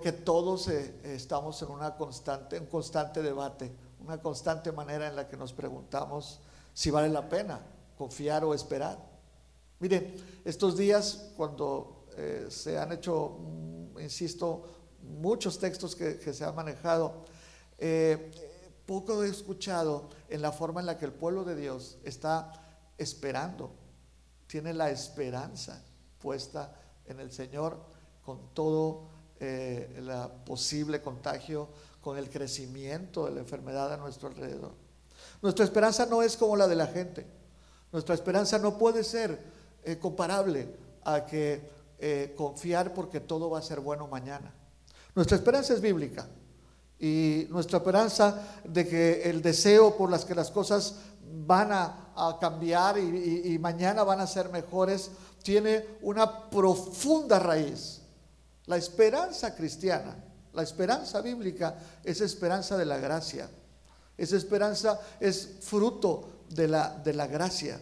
que todos eh, estamos en una constante, un constante debate, una constante manera en la que nos preguntamos si vale la pena confiar o esperar. Miren, estos días cuando eh, se han hecho, mm, insisto, muchos textos que, se han manejado, eh, poco he escuchado en la forma en la que el pueblo de Dios está esperando, tiene la esperanza puesta en el Señor con todo el eh, posible contagio, con el crecimiento de la enfermedad a nuestro alrededor. Nuestra esperanza no es como la de la gente. Nuestra esperanza no puede ser eh, comparable a que eh, confiar porque todo va a ser bueno mañana. Nuestra esperanza es bíblica y nuestra esperanza de que el deseo por las que las cosas van a, cambiar y mañana van a ser mejores tiene una profunda raíz la esperanza cristiana, la esperanza bíblica es esperanza de la gracia. Esa esperanza es fruto de la, de la gracia.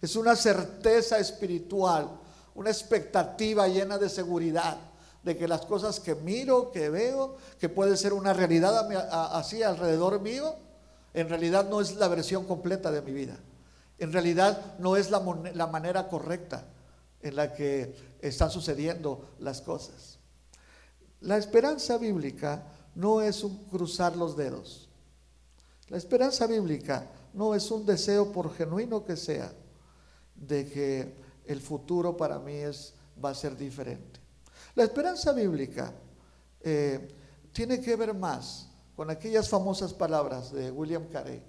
Es una certeza espiritual, una expectativa llena de seguridad de que las cosas que miro, que veo, que puede ser una realidad así alrededor mío, en realidad no es la versión completa de mi vida. En realidad no es la, la manera correcta en la que están sucediendo las cosas. La esperanza bíblica no es un cruzar los dedos. La esperanza bíblica no es un deseo, por genuino que sea, de que el futuro para mí es, va a ser diferente. La esperanza bíblica eh, tiene que ver más con aquellas famosas palabras de William Carey,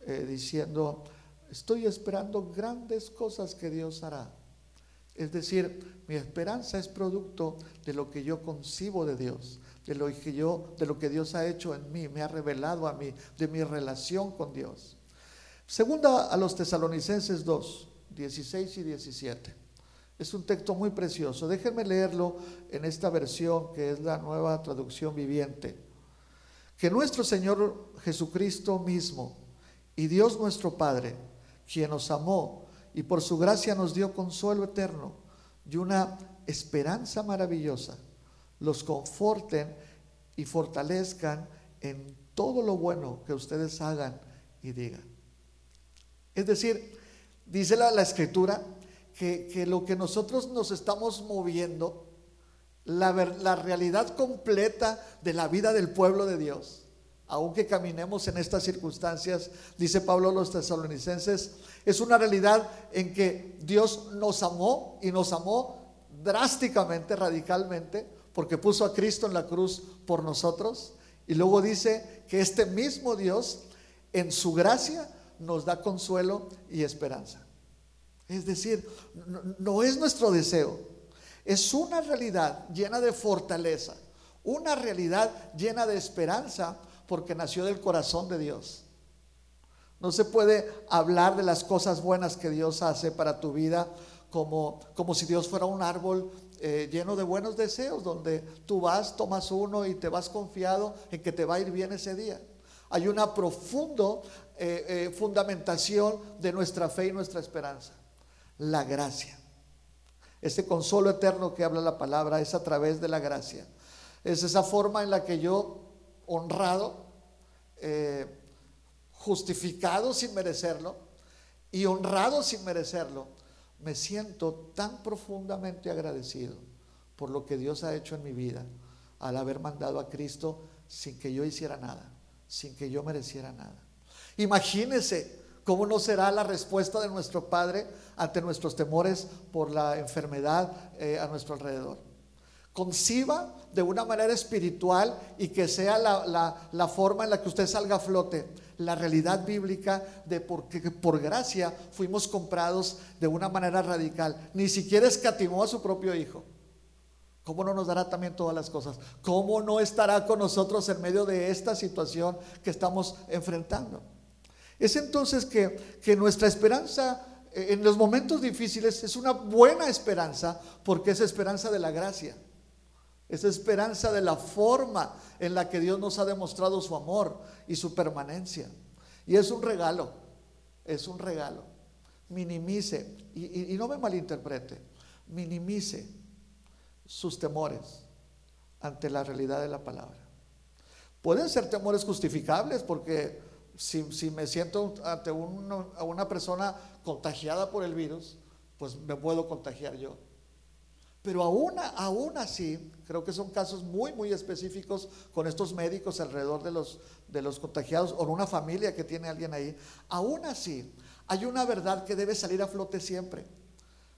eh, diciendo, estoy esperando grandes cosas que Dios hará. Es decir, mi esperanza es producto de lo que yo concibo de Dios, de lo que yo, de lo que Dios ha hecho en mí, me ha revelado a mí, de mi relación con Dios. Segunda a los Tesalonicenses 2, 16 y 17. Es un texto muy precioso. Déjenme leerlo en esta versión que es la nueva traducción viviente. Que nuestro Señor Jesucristo mismo y Dios nuestro Padre, quien nos amó y por su gracia nos dio consuelo eterno y una esperanza maravillosa, los conforten y fortalezcan en todo lo bueno que ustedes hagan y digan. Es decir, dice la, escritura que, que, lo que nosotros nos estamos moviendo, la, la realidad completa de la vida del pueblo de Dios, aunque caminemos en estas circunstancias, dice Pablo a los tesalonicenses, es una realidad en que Dios nos amó y nos amó drásticamente, radicalmente, porque puso a Cristo en la cruz por nosotros. Y luego dice que este mismo Dios, en su gracia, nos da consuelo y esperanza. Es decir, no, es nuestro deseo, es una realidad llena de fortaleza, una realidad llena de esperanza porque nació del corazón de Dios. No se puede hablar de las cosas buenas que Dios hace para tu vida como, como si Dios fuera un árbol eh, lleno de buenos deseos, donde tú vas, tomas uno y te vas confiado en que te va a ir bien ese día. Hay una profunda eh, eh, fundamentación de nuestra fe y nuestra esperanza. La gracia. Ese consuelo eterno que habla la palabra es a través de la gracia. Es esa forma en la que yo honrado, eh, justificado sin merecerlo y honrado sin merecerlo, me siento tan profundamente agradecido por lo que Dios ha hecho en mi vida al haber mandado a Cristo sin que yo hiciera nada, sin que yo mereciera nada. Imagínese cómo no será la respuesta de nuestro Padre ante nuestros temores por la enfermedad eh, a nuestro alrededor conciba de una manera espiritual y que sea la, forma en la que usted salga a flote la realidad bíblica de porque por gracia fuimos comprados de una manera radical. Ni siquiera escatimó a su propio hijo. ¿Cómo no nos dará también todas las cosas? ¿Cómo no estará con nosotros en medio de esta situación que estamos enfrentando? Es entonces que, que nuestra esperanza eh, en los momentos difíciles es una buena esperanza porque es esperanza de la gracia. Esa esperanza de la forma en la que Dios nos ha demostrado su amor y su permanencia. Y es un regalo, es un regalo. Minimice, y, no me malinterprete, minimice sus temores, ante la realidad de la palabra. Pueden ser temores justificables porque si, me siento ante una persona contagiada por el virus, pues me puedo contagiar yo. Pero aún, aún así, creo que son casos muy, muy específicos con estos médicos alrededor de los, de los contagiados o en una familia que tiene alguien ahí. Aún así, hay una verdad que debe salir a flote siempre.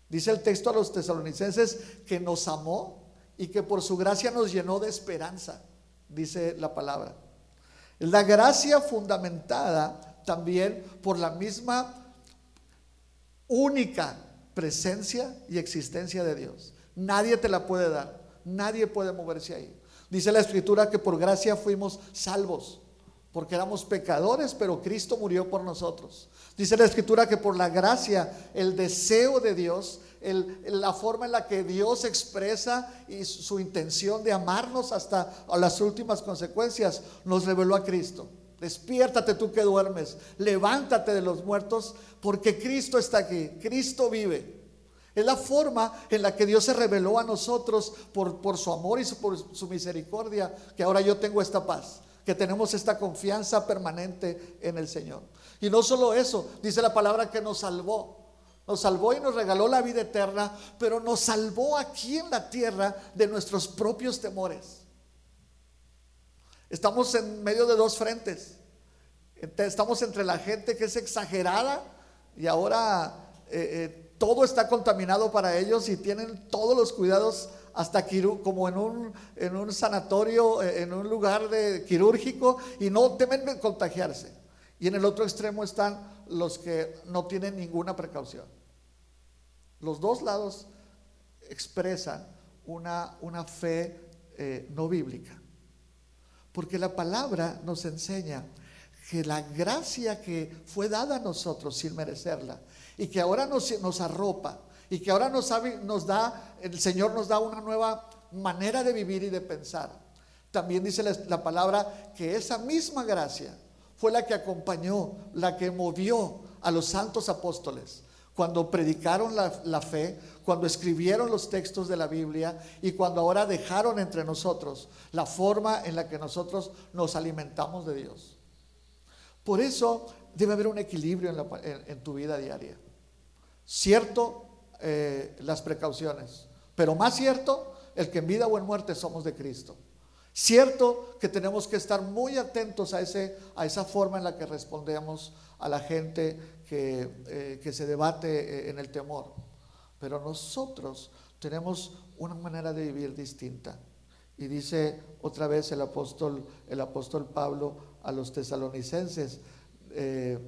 Dice el texto a los tesalonicenses que nos amó y que por su gracia nos llenó de esperanza, dice la palabra. La gracia fundamentada también por la misma única presencia y existencia de Dios. Nadie te la puede dar. Nadie puede moverse ahí. Dice la escritura que por gracia fuimos salvos, porque éramos pecadores, pero Cristo murió por nosotros. Dice la escritura que por la gracia, el deseo de Dios, la forma en la que Dios expresa su intención de amarnos hasta las últimas consecuencias, nos reveló a Cristo. Despiértate tú que duermes, levántate de los muertos, porque Cristo está aquí, Cristo vive. Es la forma en la que Dios se reveló a nosotros por, su amor y por su misericordia, que ahora yo tengo esta paz, que tenemos esta confianza permanente en el Señor. Y no solo eso, dice la palabra que nos salvó. Nos salvó y nos regaló la vida eterna, pero nos salvó aquí en la tierra de nuestros propios temores. Estamos en medio de dos frentes. Estamos entre la gente que es exagerada y ahora eh, eh, todo está contaminado para ellos y tienen todos los cuidados hasta como en un, en un sanatorio, eh, en un lugar de quirúrgico y no temen contagiarse. Y en el otro extremo están los que no tienen ninguna precaución. Los dos lados expresan una, una fe eh, no bíblica. Porque la palabra nos enseña que la gracia que fue dada a nosotros sin merecerla y que ahora nos, arropa y que ahora nos, da, el Señor nos da una nueva manera de vivir y de pensar. También dice la, palabra que esa misma gracia fue la que acompañó, la que movió a los santos apóstoles cuando predicaron la, fe, cuando escribieron los textos de la Biblia y cuando ahora dejaron entre nosotros la forma en la que nosotros nos alimentamos de Dios. Por eso debe haber un equilibrio en, tu vida diaria. Cierto, eh, las precauciones, pero más cierto, el que en vida o en muerte somos de Cristo. Cierto que tenemos que estar muy atentos a, ese, a esa forma en la que respondemos a la gente que, eh, que se debate eh, en el temor. Pero nosotros tenemos una manera de vivir distinta. Y dice otra vez el apóstol, el apóstol Pablo a los tesalonicenses, eh,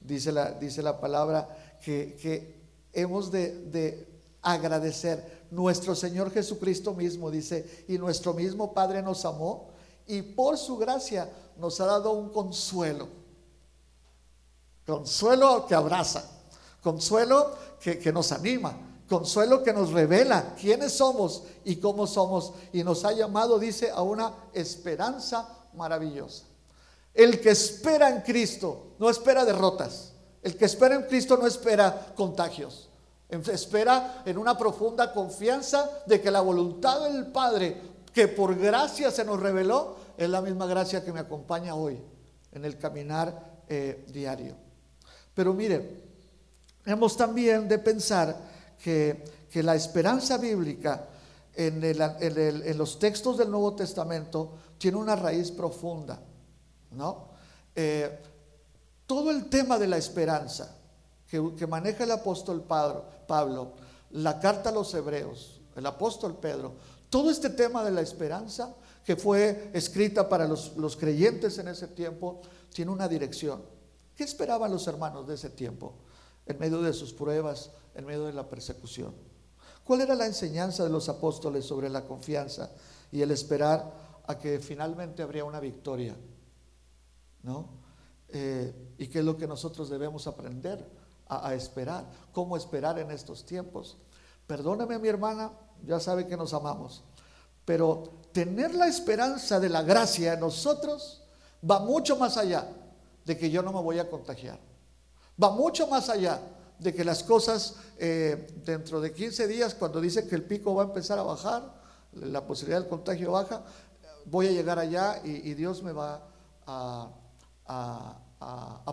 dice, la, dice la palabra, que, hemos de, agradecer. Nuestro Señor Jesucristo mismo dice, y nuestro mismo Padre nos amó y por su gracia nos ha dado un consuelo. Consuelo que abraza, consuelo que, que nos anima, consuelo que nos revela quiénes somos y cómo somos y nos ha llamado, dice, a una esperanza maravillosa. El que espera en Cristo no espera derrotas. El que espera en Cristo no espera contagios. Espera en una profunda confianza de que la voluntad del Padre, que por gracia se nos reveló, es la misma gracia que me acompaña hoy en el caminar eh, diario. Pero mire, hemos también de pensar que, la esperanza bíblica en los textos del Nuevo Testamento tiene una raíz profunda. ¿No? Eh, todo el tema de la esperanza que, maneja el apóstol Pablo, la carta a los hebreos, el apóstol Pedro, todo este tema de la esperanza que fue escrita para los, los creyentes en ese tiempo, tiene una dirección. ¿Qué esperaban los hermanos de ese tiempo en medio de sus pruebas, en medio de la persecución? ¿Cuál era la enseñanza de los apóstoles sobre la confianza y el esperar a que finalmente habría una victoria? ¿No? Eh, y qué es lo que nosotros debemos aprender a, esperar, cómo esperar en estos tiempos. Perdóneme mi hermana, ya sabe que nos amamos, pero tener la esperanza de la gracia en nosotros va mucho más allá de que yo no me voy a contagiar. Va mucho más allá de que las cosas eh, dentro de 15 días, cuando dice que el pico va a empezar a bajar, la posibilidad del contagio baja, voy a llegar allá y, Dios me va a,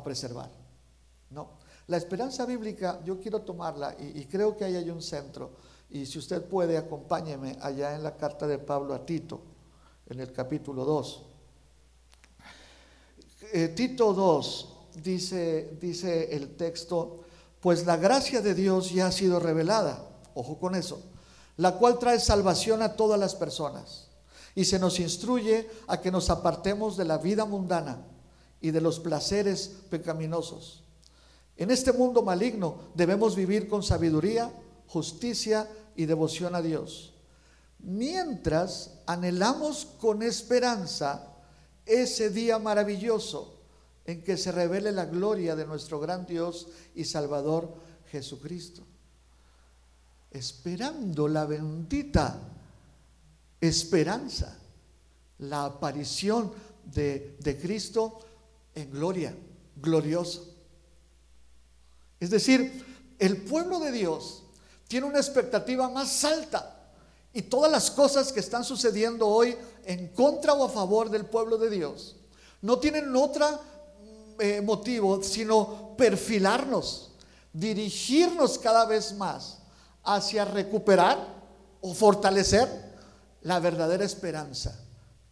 preservar. No, la esperanza bíblica yo quiero tomarla y, creo que ahí hay un centro. Y si usted puede, acompáñeme allá en la carta de Pablo a Tito, en el capítulo 2. Eh, Tito 2 dice, dice el texto, pues la gracia de Dios ya ha sido revelada, ojo con eso, la cual trae salvación a todas las personas y se nos instruye a que nos apartemos de la vida mundana y de los placeres pecaminosos. En este mundo maligno debemos vivir con sabiduría, justicia y devoción a Dios. Mientras anhelamos con esperanza ese día maravilloso en que se revele la gloria de nuestro gran Dios y Salvador Jesucristo. Esperando la bendita esperanza, la aparición de, Cristo en gloria, glorioso. Es decir, el pueblo de Dios tiene una expectativa más alta y todas las cosas que están sucediendo hoy en contra o a favor del pueblo de Dios no tienen otra eh, motivo sino perfilarnos, dirigirnos cada vez más hacia recuperar o fortalecer la verdadera esperanza,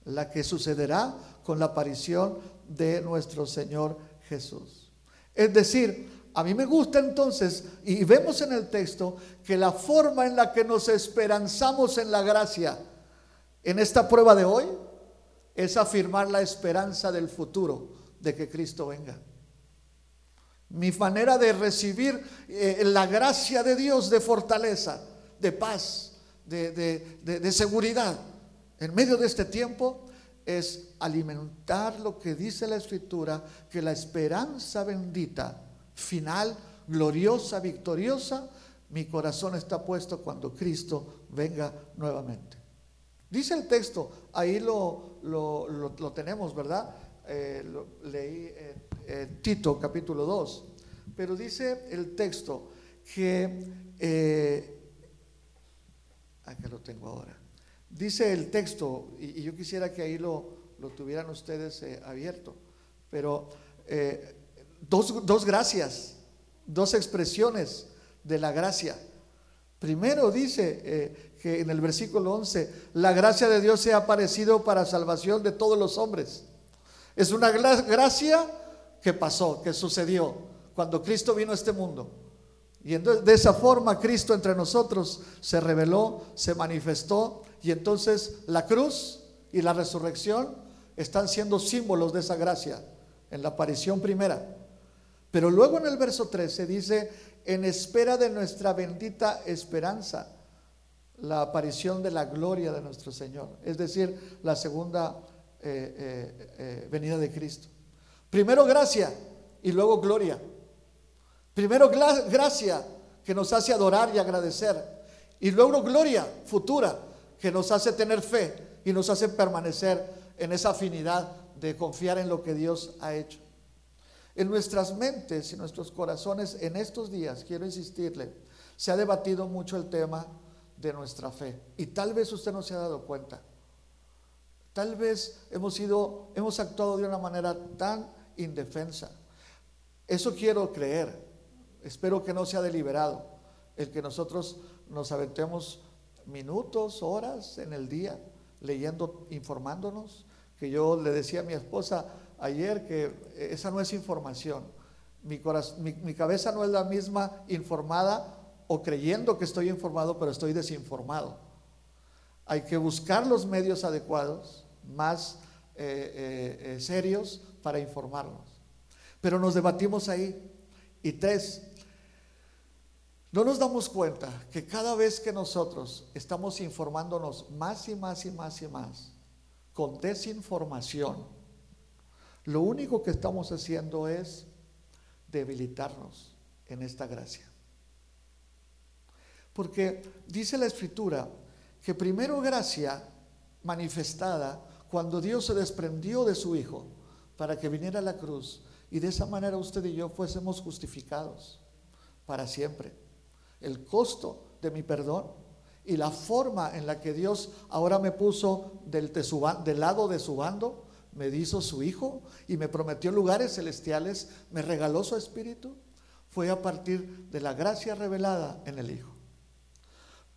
la que sucederá con la aparición de nuestro Señor Jesús. Es decir, a mí me gusta entonces, y vemos en el texto, que la forma en la que nos esperanzamos en la gracia en esta prueba de hoy es afirmar la esperanza del futuro, de que Cristo venga. Mi manera de recibir eh, la gracia de Dios de fortaleza, de paz, de, seguridad en medio de este tiempo es alimentar lo que dice la escritura, que la esperanza bendita, final, gloriosa, victoriosa, mi corazón está puesto cuando Cristo venga nuevamente. Dice el texto, ahí lo, lo, tenemos, ¿verdad? Eh, leí en, Tito capítulo 2, pero dice el texto que eh, Acá lo tengo ahora. Dice el texto, y, yo quisiera que ahí lo, tuvieran ustedes eh, abierto, pero eh, dos, gracias, dos expresiones de la gracia. Primero dice eh, que en el versículo 11, la gracia de Dios se ha aparecido para salvación de todos los hombres. Es una gracia que pasó, que sucedió cuando Cristo vino a este mundo. Y entonces, de esa forma Cristo entre nosotros se reveló, se manifestó y entonces la cruz y la resurrección están siendo símbolos de esa gracia en la aparición primera. Pero luego en el verso 13 dice, en espera de nuestra bendita esperanza, la aparición de la gloria de nuestro Señor, es decir, la segunda eh, eh, eh, venida de Cristo. Primero gracia y luego gloria. Primero gracia que nos hace adorar y agradecer. Y luego gloria futura que nos hace tener fe y nos hace permanecer en esa afinidad de confiar en lo que Dios ha hecho. En nuestras mentes y nuestros corazones en estos días, quiero insistirle, se ha debatido mucho el tema de nuestra fe. Y tal vez usted no se ha dado cuenta. Tal vez hemos sido, hemos actuado de una manera tan indefensa. Eso quiero creer. Espero que no sea deliberado el que nosotros nos aventemos minutos, horas en el día leyendo, informándonos, que yo le decía a mi esposa ayer que esa no es información. Mi, cabeza no es la misma informada o creyendo que estoy informado, pero estoy desinformado. Hay que buscar los medios adecuados, más eh, eh, eh, serios, para informarnos. Pero nos debatimos ahí. Y tres, no nos damos cuenta que cada vez que nosotros estamos informándonos más y más y más y más con desinformación, lo único que estamos haciendo es debilitarnos en esta gracia. Porque dice la escritura que primero gracia manifestada cuando Dios se desprendió de su Hijo para que viniera a la cruz y de esa manera usted y yo fuésemos justificados para siempre el costo de mi perdón y la forma en la que Dios ahora me puso del, lado de su bando, me hizo su hijo y me prometió lugares celestiales, me regaló su espíritu, fue a partir de la gracia revelada en el Hijo.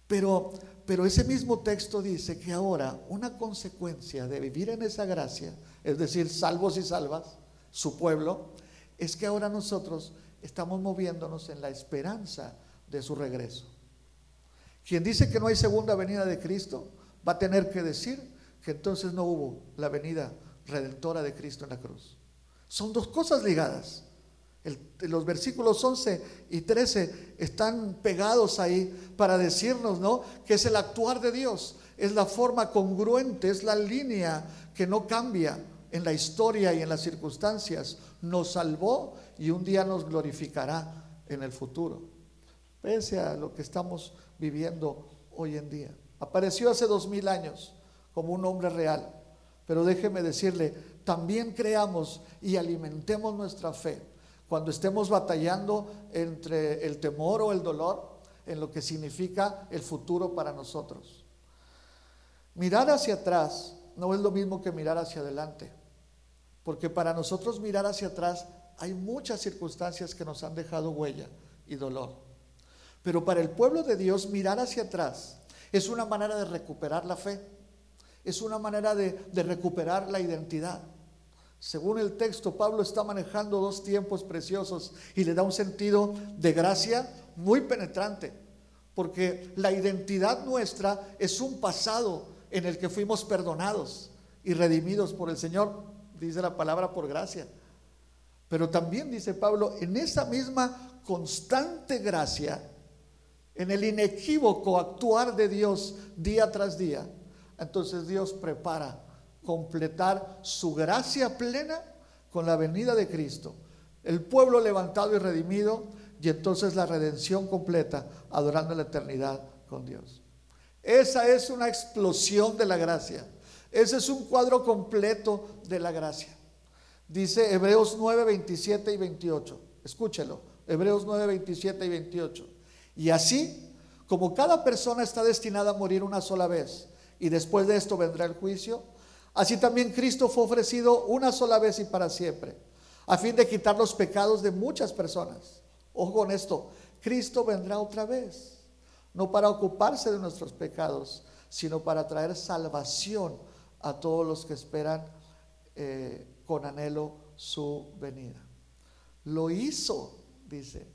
Pero, pero ese mismo texto dice que ahora una consecuencia de vivir en esa gracia, es decir, salvos y salvas, su pueblo, es que ahora nosotros estamos moviéndonos en la esperanza de su regreso. Quien dice que no hay segunda venida de Cristo va a tener que decir que entonces no hubo la venida redentora de Cristo en la cruz. Son dos cosas ligadas. los versículos 11 y 13 están pegados ahí para decirnos, ¿no? Que es el actuar de Dios, es la forma congruente, es la línea que no cambia en la historia y en las circunstancias. Nos salvó y un día nos glorificará en el futuro. Pese a lo que estamos viviendo hoy en día. Apareció hace dos mil años como un hombre real. Pero déjeme decirle, también creamos y alimentemos nuestra fe cuando estemos batallando entre el temor o el dolor en lo que significa el futuro para nosotros. Mirar hacia atrás no es lo mismo que mirar hacia adelante, porque para nosotros mirar hacia atrás hay muchas circunstancias que nos han dejado huella y dolor. Pero para el pueblo de Dios mirar hacia atrás es una manera de recuperar la fe, es una manera de, recuperar la identidad. Según el texto, Pablo está manejando dos tiempos preciosos y le da un sentido de gracia muy penetrante, porque la identidad nuestra es un pasado en el que fuimos perdonados y redimidos por el Señor, dice la palabra por gracia. Pero también dice Pablo, en esa misma constante gracia, en el inequívoco actuar de Dios día tras día, entonces Dios prepara completar su gracia plena con la venida de Cristo. El pueblo levantado y redimido y entonces la redención completa, adorando la eternidad con Dios. Esa es una explosión de la gracia. Ese es un cuadro completo de la gracia. Dice Hebreos 9, 27 y 28. Escúchelo. Hebreos 9, 27 y 28. Y así, como cada persona está destinada a morir una sola vez, y después de esto vendrá el juicio, así también Cristo fue ofrecido una sola vez y para siempre, a fin de quitar los pecados de muchas personas. Ojo con esto, Cristo vendrá otra vez, no para ocuparse de nuestros pecados, sino para traer salvación a todos los que esperan eh, con anhelo su venida. Lo hizo, dice,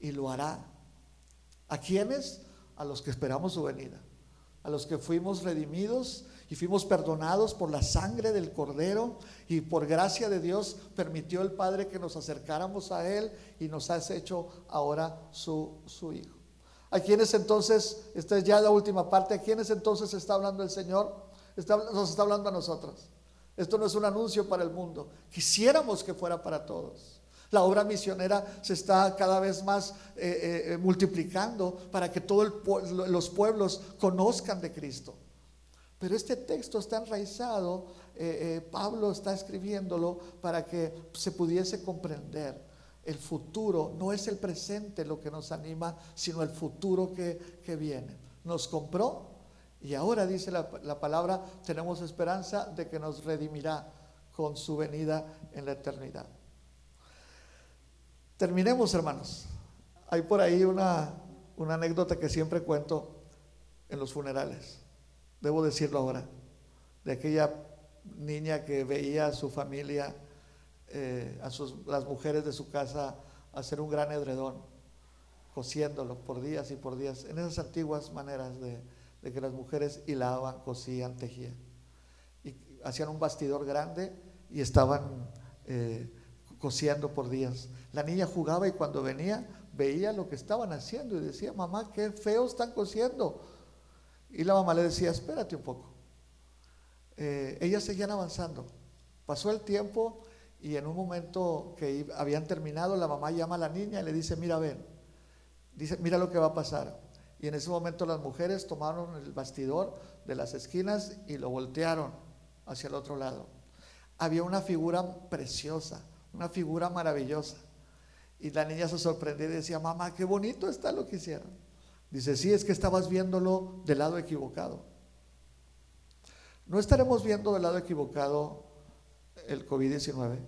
y lo hará. ¿A quiénes? A los que esperamos su venida, a los que fuimos redimidos y fuimos perdonados por la sangre del Cordero y por gracia de Dios permitió el Padre que nos acercáramos a Él y nos ha hecho ahora su, su Hijo. ¿A quienes entonces, esta es ya la última parte, a quienes entonces está hablando el Señor? nos está hablando a nosotros. Esto no es un anuncio para el mundo. Quisiéramos que fuera para todos. La obra misionera se está cada vez más eh, eh, multiplicando para que todos los pueblos conozcan de Cristo. Pero este texto está enraizado, eh, Pablo está escribiéndolo para que se pudiese comprender. El futuro no es el presente lo que nos anima, sino el futuro que, viene. Nos compró y ahora dice la palabra, tenemos esperanza de que nos redimirá con su venida en la eternidad. Terminemos, hermanos. Hay por ahí una, anécdota que siempre cuento en los funerales. Debo decirlo ahora. De aquella niña que veía a su familia, eh, a sus, las mujeres de su casa, hacer un gran edredón, cosiéndolo por días y por días, en esas antiguas maneras de, que las mujeres hilaban, cosían, tejían. Y hacían un bastidor grande y estaban eh, cosiendo por días. La niña jugaba y cuando venía veía lo que estaban haciendo y decía, mamá, qué feo están cosiendo. Y la mamá le decía, espérate un poco. Eh, ellas seguían avanzando. Pasó el tiempo y en un momento que habían terminado, la mamá llama a la niña y le dice, mira, ven, dice, mira lo que va a pasar. Y en ese momento las mujeres tomaron el bastidor de las esquinas y lo voltearon hacia el otro lado. Había una figura preciosa, una figura maravillosa. Y la niña se sorprendió y decía, mamá, qué bonito está lo que hicieron. Dice, sí, es que estabas viéndolo del lado equivocado. ¿No estaremos viendo del lado equivocado el COVID-19?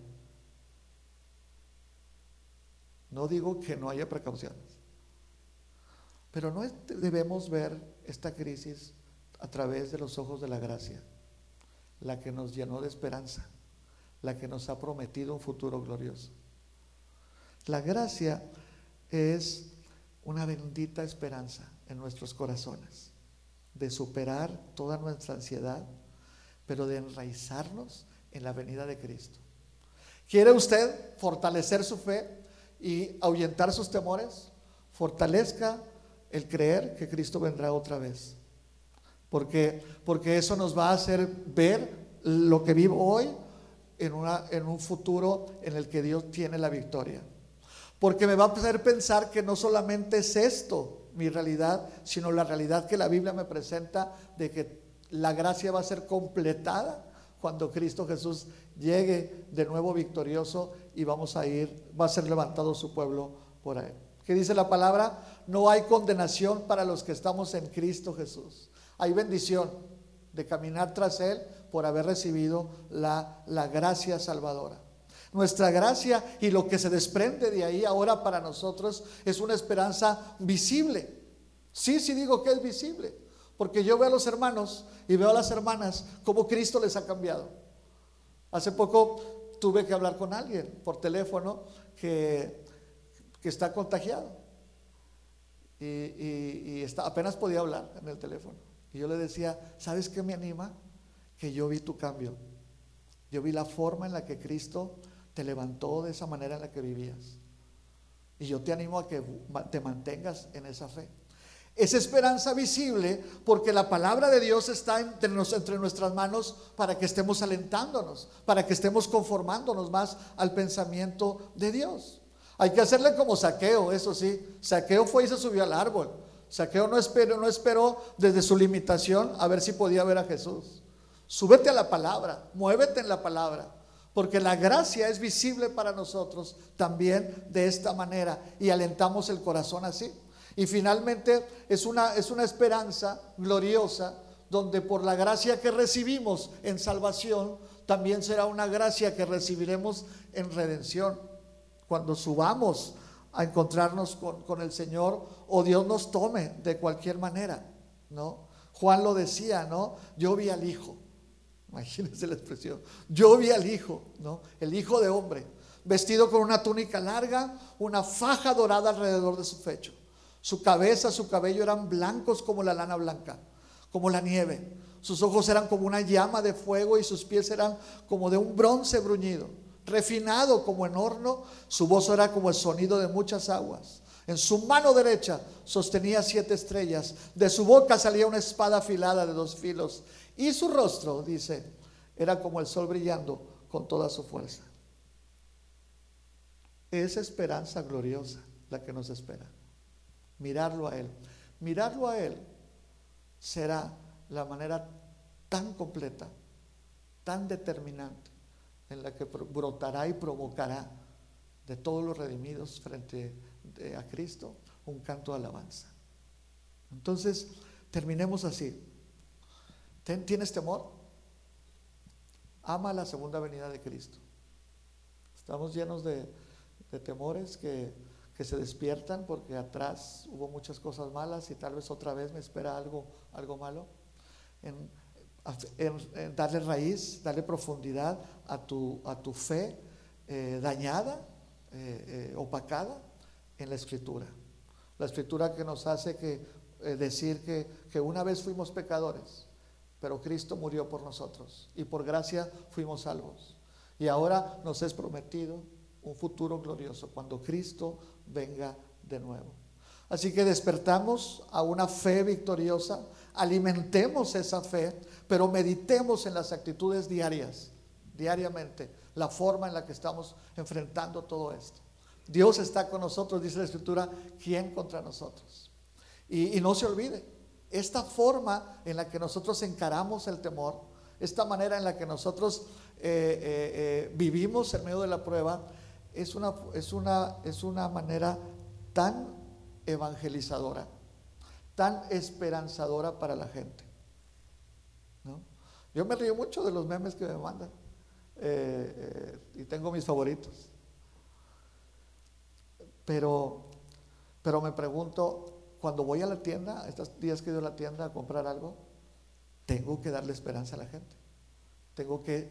No digo que no haya precauciones, pero no debemos ver esta crisis a través de los ojos de la gracia, la que nos llenó de esperanza, la que nos ha prometido un futuro glorioso. La gracia es una bendita esperanza en nuestros corazones de superar toda nuestra ansiedad, pero de enraizarnos en la venida de Cristo. ¿Quiere usted fortalecer su fe y ahuyentar sus temores? Fortalezca el creer que Cristo vendrá otra vez. Porque, porque eso nos va a hacer ver lo que vivo hoy en, un futuro en el que Dios tiene la victoria. Porque me va a hacer pensar que no solamente es esto mi realidad, sino la realidad que la Biblia me presenta de que la gracia va a ser completada cuando Cristo Jesús llegue de nuevo victorioso y vamos a ir, va a ser levantado su pueblo por ahí. ¿Qué dice la palabra? No hay condenación para los que estamos en Cristo Jesús. Hay bendición de caminar tras Él por haber recibido la, la gracia salvadora. Nuestra gracia y lo que se desprende de ahí ahora para nosotros es una esperanza visible. Sí, sí digo que es visible, porque yo veo a los hermanos y veo a las hermanas como Cristo les ha cambiado. Hace poco tuve que hablar con alguien por teléfono que, que está contagiado y, está, apenas podía hablar en el teléfono. Y yo le decía, ¿sabes qué me anima? Que yo vi tu cambio. Yo vi la forma en la que Cristo te levantó de esa manera en la que vivías. Y yo te animo a que te mantengas en esa fe. Es esperanza visible porque la palabra de Dios está entre, entre, nuestras manos para que estemos alentándonos, para que estemos conformándonos más al pensamiento de Dios. Hay que hacerle como saqueo, eso sí. Saqueo fue y se subió al árbol. Saqueo no esperó, no esperó desde su limitación a ver si podía ver a Jesús. Súbete a la palabra, muévete en la palabra. Porque la gracia es visible para nosotros también de esta manera y alentamos el corazón así. Y finalmente es una, es una esperanza gloriosa donde por la gracia que recibimos en salvación, también será una gracia que recibiremos en redención. Cuando subamos a encontrarnos con, con el Señor o Dios nos tome de cualquier manera, ¿no? Juan lo decía, ¿no? Yo vi al Hijo. Imagínense la expresión. Yo vi al hijo, ¿no? El hijo de hombre, vestido con una túnica larga, una faja dorada alrededor de su pecho. Su cabeza, su cabello eran blancos como la lana blanca, como la nieve. Sus ojos eran como una llama de fuego y sus pies eran como de un bronce bruñido. Refinado como en horno, su voz era como el sonido de muchas aguas. En su mano derecha sostenía siete estrellas. De su boca salía una espada afilada de dos filos y su rostro, dice, era como el sol brillando con toda su fuerza. Es esperanza gloriosa la que nos espera. Mirarlo a Él. Mirarlo a Él será la manera tan completa, tan determinante, en la que brotará y provocará de todos los redimidos frente a Cristo un canto de alabanza. Entonces, terminemos así. ¿Tienes temor? Ama la segunda venida de Cristo. Estamos llenos de, temores que, se despiertan porque atrás hubo muchas cosas malas y tal vez otra vez me espera algo, algo malo. En, darle raíz, darle profundidad a tu, a tu fe eh, dañada, eh, eh, opacada en la escritura. La escritura que nos hace que, decir que, que una vez fuimos pecadores pero Cristo murió por nosotros y por gracia fuimos salvos. Y ahora nos es prometido un futuro glorioso cuando Cristo venga de nuevo. Así que despertamos a una fe victoriosa, alimentemos esa fe, pero meditemos en las actitudes diarias, diariamente, la forma en la que estamos enfrentando todo esto. Dios está con nosotros, dice la Escritura, ¿quién contra nosotros? Y, no se olvide, esta forma en la que nosotros encaramos el temor, esta manera en la que nosotros eh, eh, eh, vivimos en medio de la prueba, es una, es, una, es una manera tan evangelizadora, tan esperanzadora para la gente. Yo me río mucho de los memes que me mandan y tengo mis favoritos. Pero, pero me pregunto, cuando voy a la tienda, estos días que he ido a la tienda a comprar algo, tengo que darle esperanza a la gente. Tengo que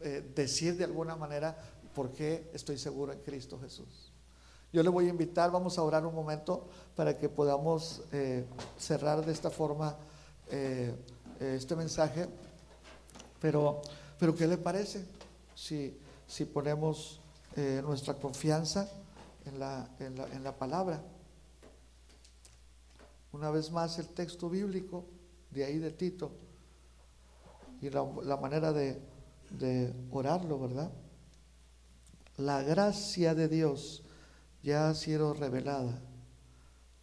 eh, decir de alguna manera por qué estoy seguro en Cristo Jesús. Yo le voy a invitar, vamos a orar un momento para que podamos cerrar de esta forma este mensaje. Pero, pero ¿qué le parece si, si ponemos eh, nuestra confianza en la, en, la, en la, palabra? Una vez más el texto bíblico de ahí de Tito y la, manera de, de orarlo, ¿verdad? La gracia de Dios ya ha sido revelada,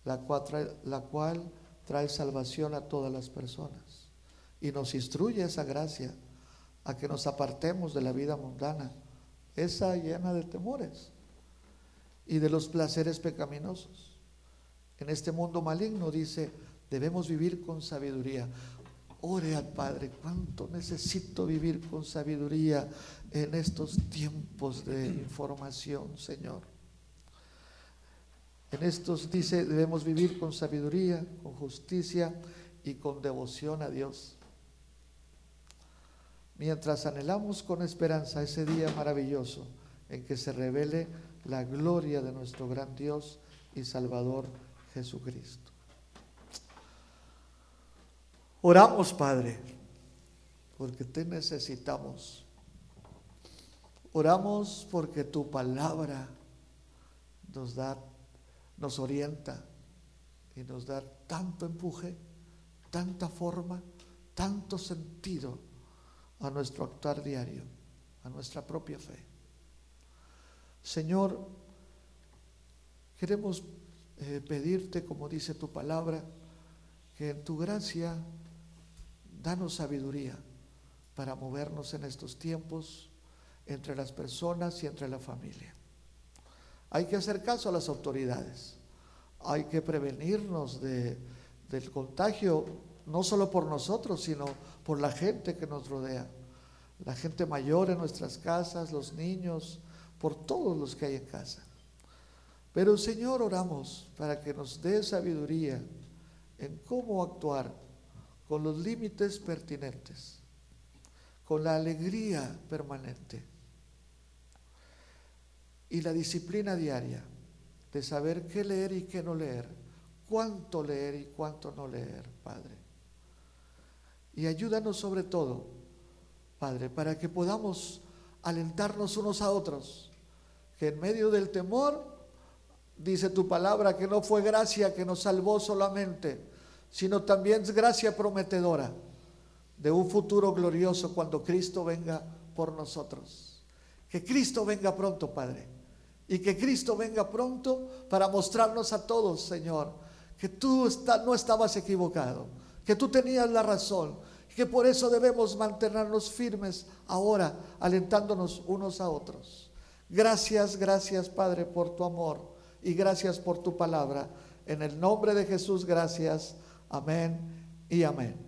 la cual, trae, la cual trae salvación a todas las personas. Y nos instruye esa gracia a que nos apartemos de la vida mundana, esa llena de temores y de los placeres pecaminosos. En este mundo maligno dice, debemos vivir con sabiduría. Ore al Padre, cuánto necesito vivir con sabiduría en estos tiempos de información, Señor. En estos dice, debemos vivir con sabiduría, con justicia y con devoción a Dios mientras anhelamos con esperanza ese día maravilloso en que se revele la gloria de nuestro gran Dios y Salvador Jesucristo. Oramos, Padre, porque te necesitamos. Oramos porque tu palabra nos da, nos orienta y nos da tanto empuje, tanta forma, tanto sentido a nuestro actuar diario, a nuestra propia fe. Señor, queremos eh, pedirte, como dice tu palabra, que en tu gracia danos sabiduría para movernos en estos tiempos entre las personas y entre la familia. Hay que hacer caso a las autoridades, hay que prevenirnos de, del contagio no solo por nosotros, sino por la gente que nos rodea, la gente mayor en nuestras casas, los niños, por todos los que hay en casa. Pero Señor, oramos para que nos dé sabiduría en cómo actuar con los límites pertinentes, con la alegría permanente y la disciplina diaria de saber qué leer y qué no leer, cuánto leer y cuánto no leer, Padre. Y ayúdanos sobre todo, Padre, para que podamos alentarnos unos a otros, que en medio del temor, dice tu palabra, que no fue gracia que nos salvó solamente, sino también es gracia prometedora de un futuro glorioso cuando Cristo venga por nosotros. Que Cristo venga pronto, Padre. Y que Cristo venga pronto para mostrarnos a todos, Señor, que tú no estabas equivocado que tú tenías la razón, que por eso debemos mantenernos firmes ahora, alentándonos unos a otros. Gracias, gracias Padre por tu amor y gracias por tu palabra. En el nombre de Jesús, gracias. Amén y amén.